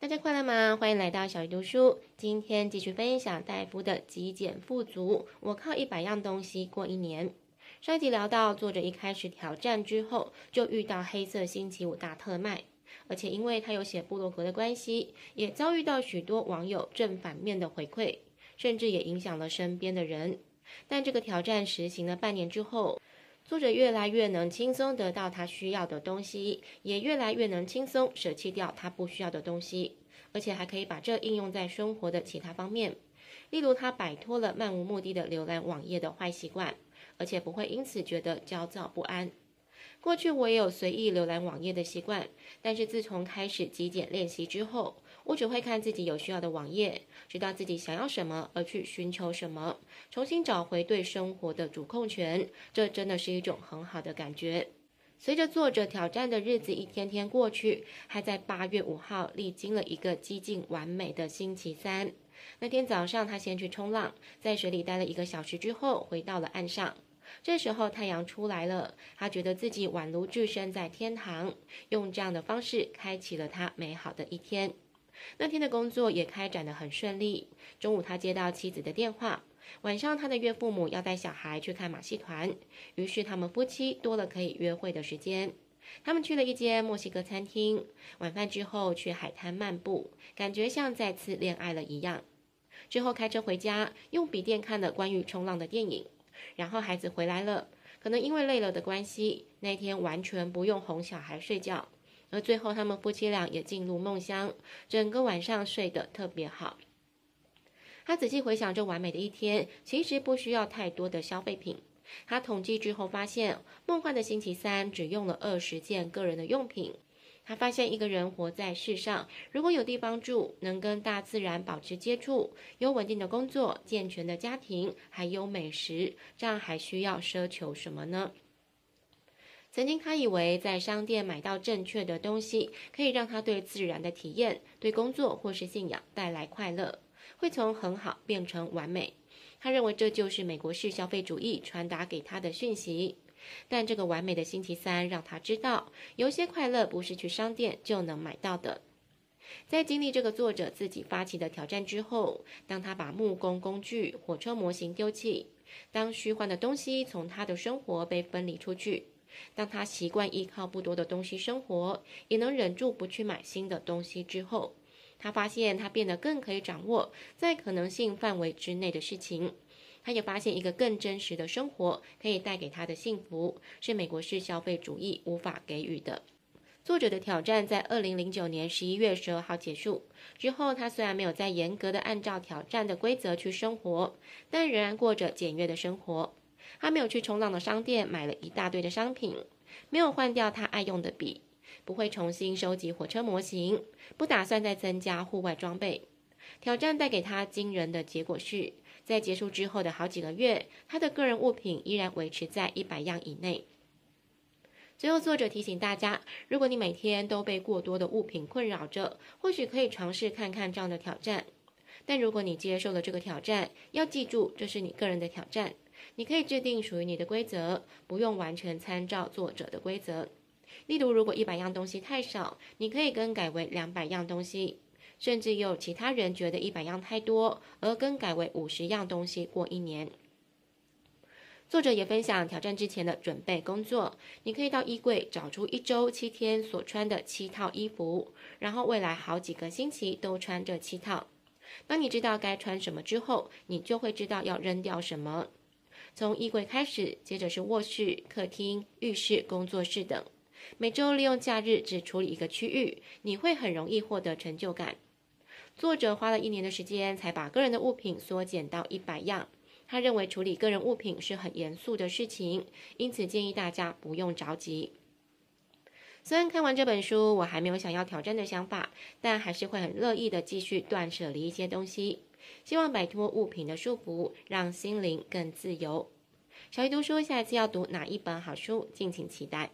大家快乐吗？欢迎来到小鱼读书。今天继续分享戴夫的极简富足。我靠一百样东西过一年。上一集聊到，作者一开始挑战之后，就遇到黑色星期五大特卖，而且因为他有写部落格的关系，也遭遇到许多网友正反面的回馈，甚至也影响了身边的人。但这个挑战实行了半年之后，作者越来越能轻松得到他需要的东西，也越来越能轻松舍弃掉他不需要的东西，而且还可以把这应用在生活的其他方面。例如，他摆脱了漫无目的的浏览网页的坏习惯，而且不会因此觉得焦躁不安。过去我也有随意浏览网页的习惯，但是自从开始极简练习之后，我只会看自己有需要的网页，知道自己想要什么而去寻求什么，重新找回对生活的主控权。这真的是一种很好的感觉。随着作者挑战的日子一天天过去，他在八月五号历经了一个几近完美的星期三。那天早上，他先去冲浪，在水里待了一个小时之后，回到了岸上。这时候太阳出来了，他觉得自己宛如置身在天堂，用这样的方式开启了他美好的一天。那天的工作也开展得很顺利。中午他接到妻子的电话，晚上他的岳父母要带小孩去看马戏团，于是他们夫妻多了可以约会的时间。他们去了一间墨西哥餐厅，晚饭之后去海滩漫步，感觉像再次恋爱了一样。之后开车回家，用笔电看了关于冲浪的电影。然后孩子回来了，可能因为累了的关系，那天完全不用哄小孩睡觉。而最后他们夫妻俩也进入梦乡，整个晚上睡得特别好。他仔细回想这完美的一天，其实不需要太多的消费品。他统计之后发现，梦幻的星期三只用了二十件个人的用品。他发现一个人活在世上，如果有地方住，能跟大自然保持接触，有稳定的工作、健全的家庭，还有美食，这样还需要奢求什么呢？曾经他以为在商店买到正确的东西，可以让他对自然的体验、对工作或是信仰带来快乐，会从很好变成完美。他认为这就是美国式消费主义传达给他的讯息。但这个完美的星期三让他知道，有些快乐不是去商店就能买到的。在经历这个作者自己发起的挑战之后，当他把木工工具、火车模型丢弃，当虚幻的东西从他的生活被分离出去，当他习惯依靠不多的东西生活，也能忍住不去买新的东西之后，他发现他变得更可以掌握在可能性范围之内的事情。他也发现一个更真实的生活可以带给他的幸福，是美国式消费主义无法给予的。作者的挑战在二零零九年十一月十二号结束之后，他虽然没有再严格的按照挑战的规则去生活，但仍然过着简约的生活。他没有去冲浪的商店买了一大堆的商品，没有换掉他爱用的笔，不会重新收集火车模型，不打算再增加户外装备。挑战带给他惊人的结果是，在结束之后的好几个月，他的个人物品依然维持在一百样以内。最后，作者提醒大家，如果你每天都被过多的物品困扰着，或许可以尝试看看这样的挑战。但如果你接受了这个挑战，要记住，这是你个人的挑战，你可以制定属于你的规则，不用完全参照作者的规则。例如，如果一百样东西太少，你可以更改为两百样东西。甚至有其他人觉得一百样太多，而更改为五十样东西过一年。作者也分享挑战之前的准备工作，你可以到衣柜找出一周七天所穿的七套衣服，然后未来好几个星期都穿这七套。当你知道该穿什么之后，你就会知道要扔掉什么。从衣柜开始，接着是卧室、客厅、浴室、工作室等。每周利用假日只处理一个区域，你会很容易获得成就感。作者花了一年的时间才把个人的物品缩减到一百样。他认为处理个人物品是很严肃的事情，因此建议大家不用着急。虽然看完这本书，我还没有想要挑战的想法，但还是会很乐意的继续断舍离一些东西，希望摆脱物品的束缚，让心灵更自由。小鱼读书，下一次要读哪一本好书，敬请期待。